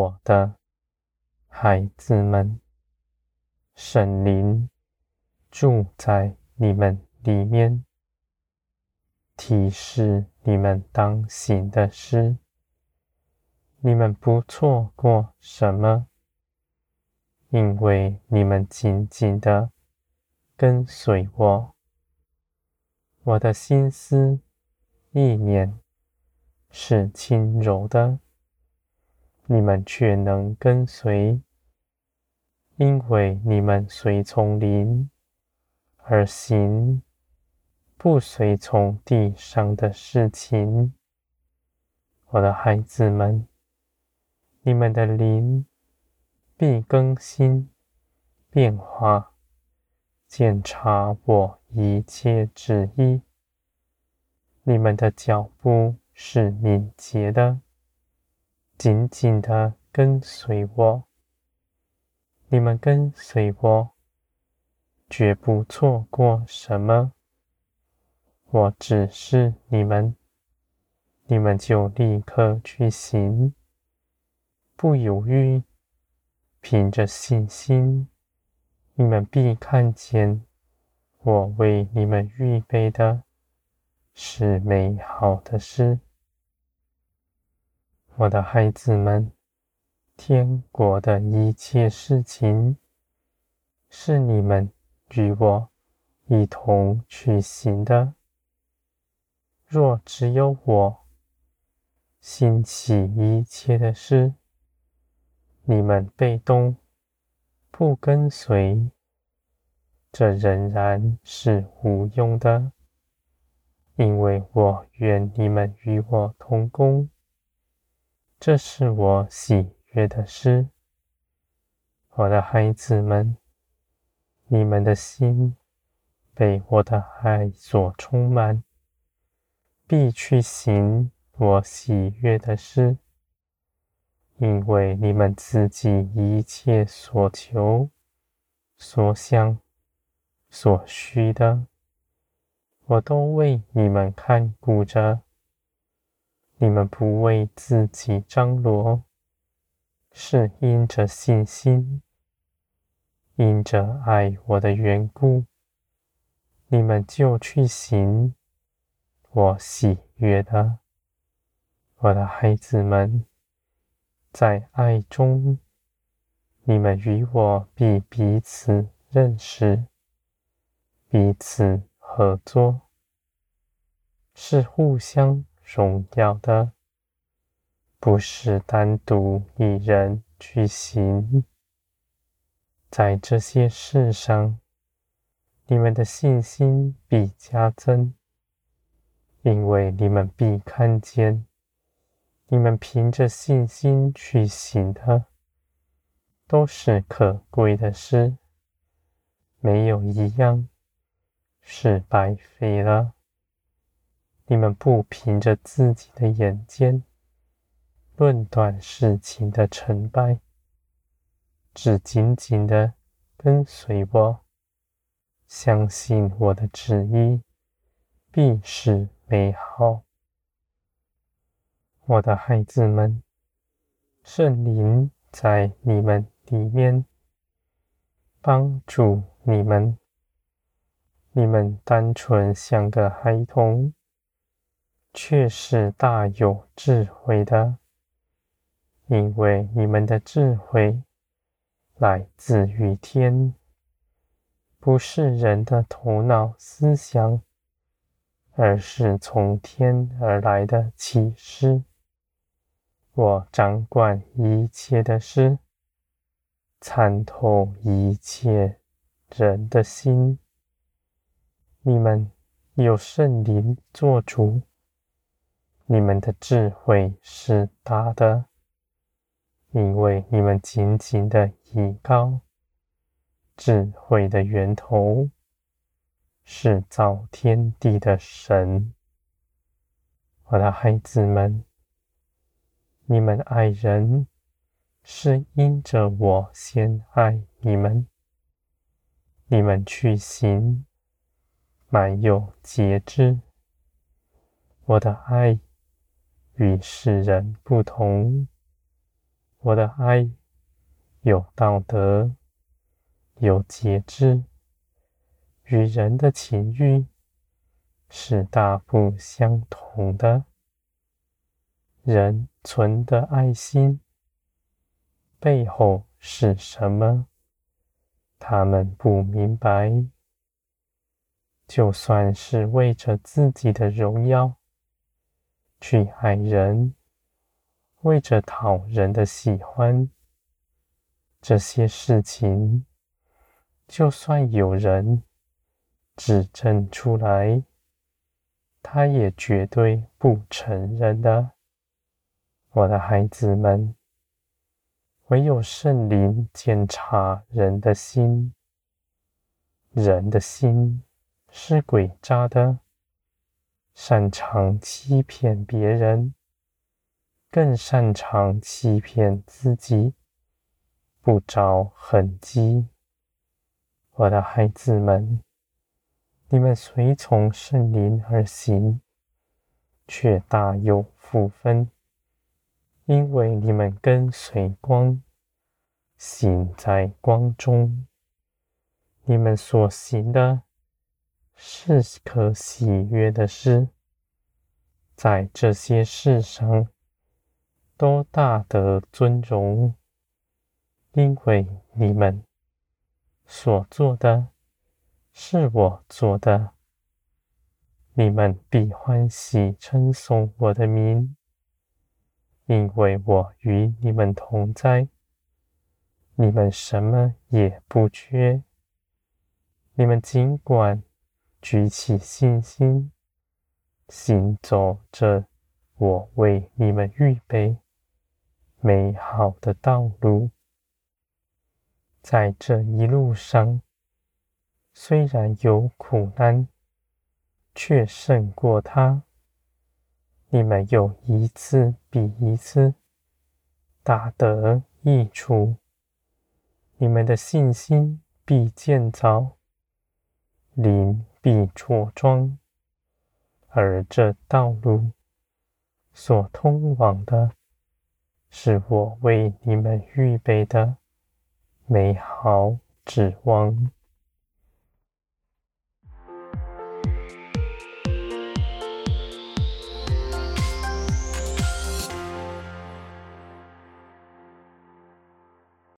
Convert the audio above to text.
我的孩子们，圣灵住在你们里面，提示你们当行的事，你们不错过什么，因为你们紧紧的跟随我。我的心思意念是轻柔的，你们却能跟随，因为你们随从灵而行，不随从地上的事情。我的孩子们，你们的灵必更新变化，检查我一切旨意，你们的脚步是敏捷的，紧紧的跟随我。你们跟随我，绝不错过什么。我指示你们，你们就立刻去行，不犹豫，凭着信心。你们必看见，我为你们预备的是美好的事。我的孩子们，天国的一切事情，是你们与我一同去行的。若只有我兴起一切的事，你们被动。不跟随，这仍然是无用的，因为我愿你们与我同工，这是我喜悦的诗。我的孩子们，你们的心被我的爱所充满，必去行我喜悦的事。因为你们自己一切所求、所想、所需的，我都为你们看顾着。你们不为自己张罗，是因着信心，因着爱我的缘故，你们就去行我喜悦的，我的孩子们。在爱中，你们与我必彼此认识，彼此合作，是互相荣耀的，不是单独一人去行。在这些事上，你们的信心必加增，因为你们必看见。你们凭着信心去行的，都是可贵的事，没有一样是白费了。你们不凭着自己的眼尖论断事情的成败，只紧紧的跟随我，相信我的旨意必是美好。我的孩子们，圣灵在你们里面帮助你们。你们单纯像个孩童，却是大有智慧的，因为你们的智慧来自于天，不是人的头脑思想，而是从天而来的启示。我掌管一切的事，参透一切人的心。你们有圣灵做主，你们的智慧是大的，因为你们紧紧的依靠智慧的源头，是造天地的神。我的孩子们。你们爱人，是因着我先爱你们。你们去行，满有节制。我的爱与世人不同，我的爱有道德，有节制，与人的情欲是大不相同的。人存的爱心背后是什么？他们不明白。就算是为着自己的荣耀去爱人，为着讨人的喜欢，这些事情，就算有人指证出来，他也绝对不承认的。我的孩子们，唯有圣灵检查人的心，人的心。是诡诈的，擅长欺骗别人，更擅长欺骗自己，不着痕迹。我的孩子们，你们随从圣灵而行，却大有福分，因为你们跟随光，行在光中，你们所行的。是可喜悦的事，在这些事上都大得尊荣，因为你们所做的是我做的，你们必欢喜称颂我的名，因为我与你们同在，你们什么也不缺，你们尽管。举起信心，行走着我为你们预备美好的道路。在这一路上，虽然有苦难，却胜过它。你们有一次比一次大得益处，你们的信心必建造，灵必着装，而这道路所通往的，是我为你们预备的美好指望。